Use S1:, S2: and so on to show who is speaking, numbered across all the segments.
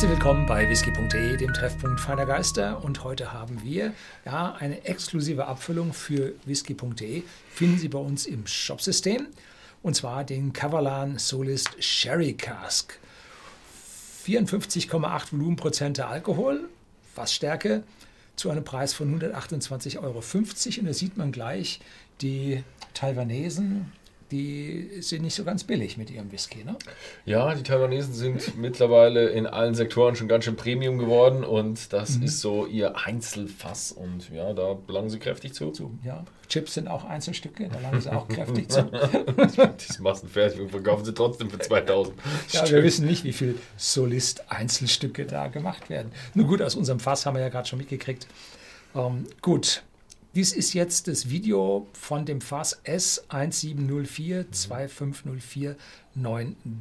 S1: Herzlich willkommen bei whisky.de, dem Treffpunkt feiner Geister. Und heute haben wir ja, eine exklusive Abfüllung für whisky.de. Finden Sie bei uns im Shopsystem. Und zwar den Cavalan Solist Sherry Cask. 54,8 Volumenprozente Alkohol, Fassstärke, zu einem Preis von 128,50 Euro. Und da sieht man gleich die Taiwanesen, die sind nicht so ganz billig mit ihrem Whisky, ne?
S2: Ja, die Taiwanesen sind mittlerweile in allen Sektoren schon ganz schön Premium geworden und das mhm. ist so ihr Einzelfass und ja, da belangen sie kräftig zu. zu
S1: ja, Chips sind auch Einzelstücke, da langen sie auch kräftig zu.
S2: die Massenfertigung verkaufen sie trotzdem für 2000.
S1: ja, wir wissen nicht, wie viel Solist-Einzelstücke da gemacht werden. Nur gut, aus unserem Fass haben wir ja gerade schon mitgekriegt. Ähm, gut, dies ist jetzt das Video von dem Fass S1704-25049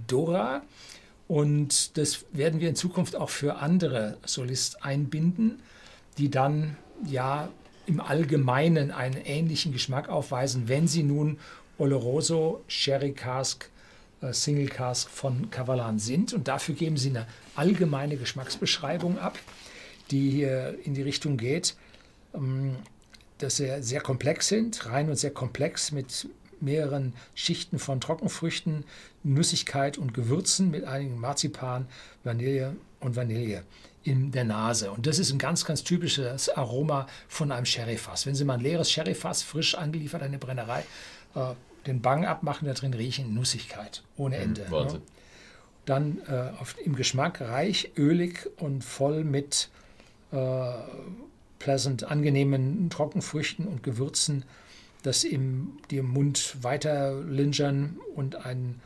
S1: Dora. Und das werden wir in Zukunft auch für andere Solist einbinden, die dann ja im Allgemeinen einen ähnlichen Geschmack aufweisen, wenn sie nun Oloroso Sherry Cask äh, Single Cask von Cavalan sind. Und dafür geben sie eine allgemeine Geschmacksbeschreibung ab, die hier in die Richtung geht. Dass sie sehr komplex sind, rein und sehr komplex mit mehreren Schichten von Trockenfrüchten, Nüssigkeit und Gewürzen mit einigen Marzipan, Vanille und Vanille in der Nase. Und das ist ein ganz, ganz typisches Aroma von einem Sherryfass. Wenn Sie mal ein leeres Sherryfass frisch angeliefert an eine Brennerei, äh, den Bang abmachen, da drin riechen Nussigkeit ohne mhm, Ende. Mhm, ne? Dann äh, auf, im Geschmack reich, ölig und voll mit äh, pleasant, angenehmen Trockenfrüchten und Gewürzen, das im, die im Mund weiter lingern und einen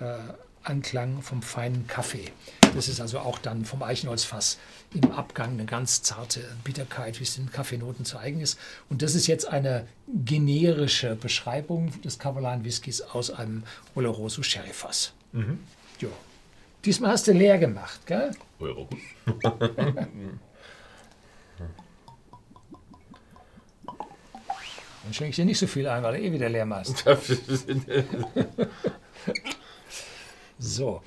S1: äh, Anklang vom feinen Kaffee. Das ist also auch dann vom Eichenholzfass im Abgang eine ganz zarte Bitterkeit, wie es den Kaffeenoten zu eigen ist. Und das ist jetzt eine generische Beschreibung des Cavalan Whiskys aus einem Oloroso Sherryfass. Mhm. Jo. Diesmal hast du leer gemacht, gell? Euro. Dann schenke ich dir nicht so viel ein, weil du eh wieder leer machst. so,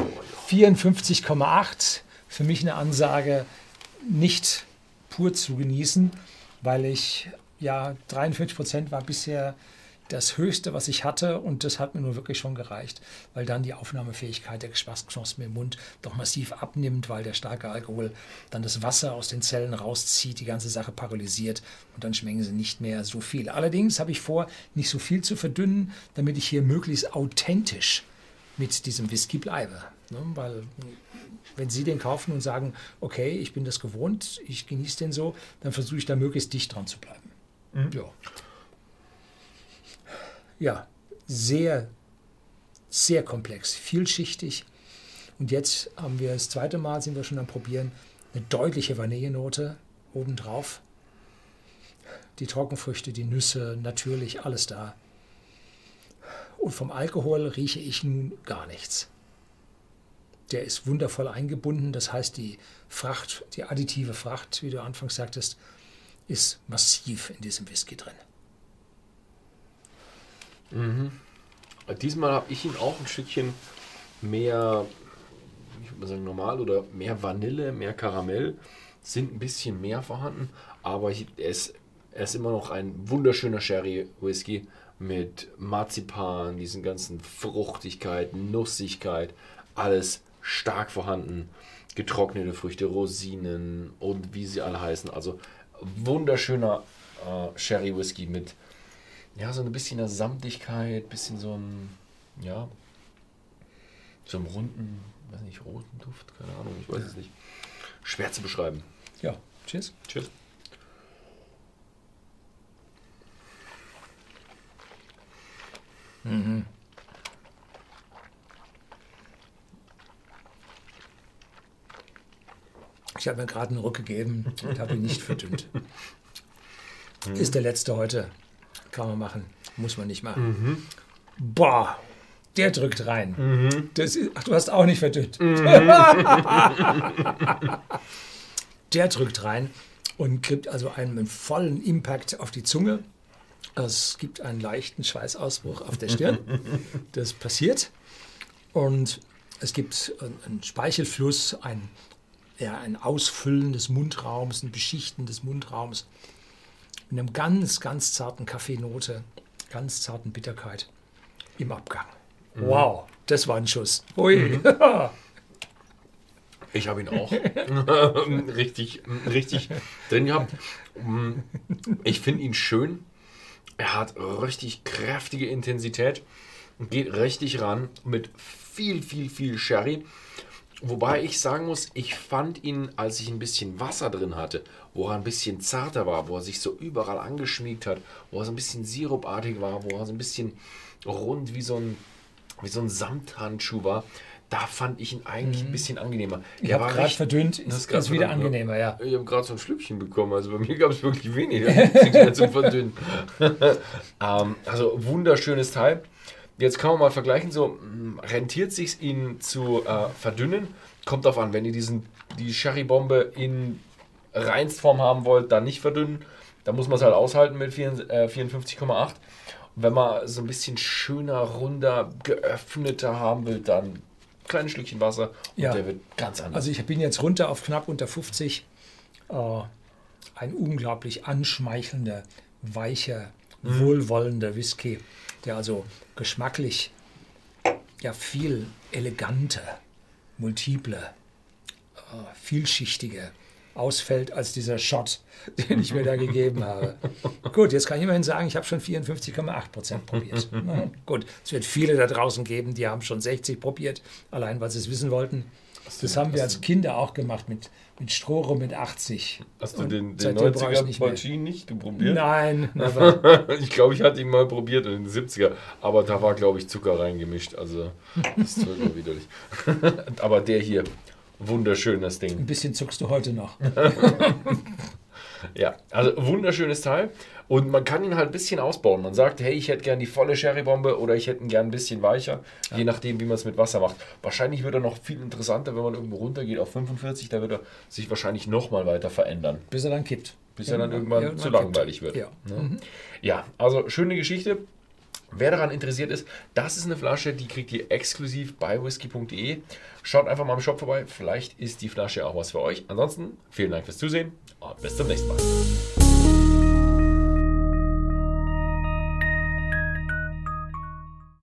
S1: 54,8. Für mich eine Ansage, nicht pur zu genießen, weil ich, ja, 43 Prozent war bisher das Höchste, was ich hatte und das hat mir nur wirklich schon gereicht, weil dann die Aufnahmefähigkeit der Geschmacksknospen im Mund doch massiv abnimmt, weil der starke Alkohol dann das Wasser aus den Zellen rauszieht, die ganze Sache paralysiert und dann schmecken sie nicht mehr so viel. Allerdings habe ich vor, nicht so viel zu verdünnen, damit ich hier möglichst authentisch mit diesem Whisky bleibe. Ne? Weil wenn Sie den kaufen und sagen, okay, ich bin das gewohnt, ich genieße den so, dann versuche ich da möglichst dicht dran zu bleiben. Mhm. Ja ja, sehr, sehr komplex, vielschichtig. Und jetzt haben wir das zweite Mal, sind wir schon am Probieren, eine deutliche Vanillenote obendrauf. Die Trockenfrüchte, die Nüsse, natürlich alles da. Und vom Alkohol rieche ich nun gar nichts. Der ist wundervoll eingebunden, das heißt, die Fracht, die additive Fracht, wie du anfangs sagtest, ist massiv in diesem Whisky drin.
S2: Mhm. Diesmal habe ich ihn auch ein Stückchen mehr, ich würde mal sagen normal oder mehr Vanille, mehr Karamell, sind ein bisschen mehr vorhanden, aber er, ist, er ist immer noch ein wunderschöner Sherry Whisky mit Marzipan, diesen ganzen Fruchtigkeit, Nussigkeit, alles stark vorhanden. Getrocknete Früchte, Rosinen und wie sie alle heißen. Also wunderschöner äh, Sherry Whisky mit ja, so ein bisschen eine Samtigkeit, bisschen so ein, ja, so einem runden, weiß nicht, roten Duft, keine Ahnung, ich weiß es nicht. Schwer zu beschreiben.
S1: Ja, tschüss.
S2: Tschüss. Mhm.
S1: Ich habe mir gerade einen Ruck gegeben und habe ihn nicht verdünnt. Ist der letzte heute. Kann man machen. Muss man nicht machen. Mhm. Boah, der drückt rein. Mhm. Das ist, ach, du hast auch nicht verdünnt. Mhm. der drückt rein und kriegt also einen vollen Impact auf die Zunge. Es gibt einen leichten Schweißausbruch auf der Stirn. Das passiert. Und es gibt einen Speichelfluss, ein ja, ein Ausfüllen des Mundraums, ein Beschichten des Mundraums mit einem ganz, ganz zarten Kaffeenote, ganz zarten Bitterkeit im Abgang. Mhm. Wow, das war ein Schuss. Ui. Mhm.
S2: Ich habe ihn auch richtig, richtig drin gehabt. Ich finde ihn schön. Er hat richtig kräftige Intensität und geht richtig ran mit viel, viel, viel Sherry. Wobei ich sagen muss, ich fand ihn, als ich ein bisschen Wasser drin hatte, wo er ein bisschen zarter war, wo er sich so überall angeschmiegt hat, wo er so ein bisschen sirupartig war, wo er so ein bisschen rund wie so ein, wie so ein Samthandschuh war, da fand ich ihn eigentlich mhm. ein bisschen angenehmer.
S1: Ich habe gerade verdünnt, ist, ist, ist wieder angenehmer, ja.
S2: Ich habe gerade so ein Schlückchen bekommen, also bei mir gab es wirklich weniger zum Verdünnen. ähm, also wunderschönes Teil. Jetzt kann man mal vergleichen, so hm, rentiert sich ihn zu äh, verdünnen. Kommt darauf an, wenn ihr diesen, die Sherry-Bombe in Reinstform haben wollt, dann nicht verdünnen. Da muss man es halt aushalten mit 54,8. Und wenn man so ein bisschen schöner, runder, geöffneter haben will, dann kleines Schlückchen Wasser
S1: und ja. der wird ganz anders. Also ich bin jetzt runter auf knapp unter 50. Äh, ein unglaublich anschmeichelnder, weicher, mhm. wohlwollender Whisky, der also geschmacklich ja viel eleganter, multiple, äh, vielschichtiger ausfällt als dieser Shot, den ich mir da gegeben habe. Gut, jetzt kann ich immerhin sagen, ich habe schon 54,8 Prozent probiert. Na, gut, es wird viele da draußen geben, die haben schon 60 probiert, allein weil sie es wissen wollten. Das haben wir als Kinder auch gemacht mit, mit Strohrum mit 80.
S2: Hast du den, den 90er Polcin nicht probiert?
S1: Nein.
S2: ich glaube, ich hatte ihn mal probiert in den 70er, aber da war, glaube ich, Zucker reingemischt. Also, das ist voll widerlich. aber der hier, wunderschönes Ding.
S1: Ein bisschen zuckst du heute noch.
S2: ja, also wunderschönes Teil. Und man kann ihn halt ein bisschen ausbauen. Man sagt, hey, ich hätte gern die volle Sherry-Bombe oder ich hätte ihn gern ein bisschen weicher, ja. je nachdem, wie man es mit Wasser macht. Wahrscheinlich wird er noch viel interessanter, wenn man irgendwo runtergeht auf 45, da wird er sich wahrscheinlich nochmal weiter verändern.
S1: Bis er dann kippt.
S2: Bis ja, er dann irgendwann, irgendwann zu langweilig kippt. wird. Ja. Ne? Mhm. ja, also schöne Geschichte. Wer daran interessiert ist, das ist eine Flasche, die kriegt ihr exklusiv bei whisky.de. Schaut einfach mal im Shop vorbei, vielleicht ist die Flasche auch was für euch. Ansonsten vielen Dank fürs Zusehen und bis zum nächsten Mal.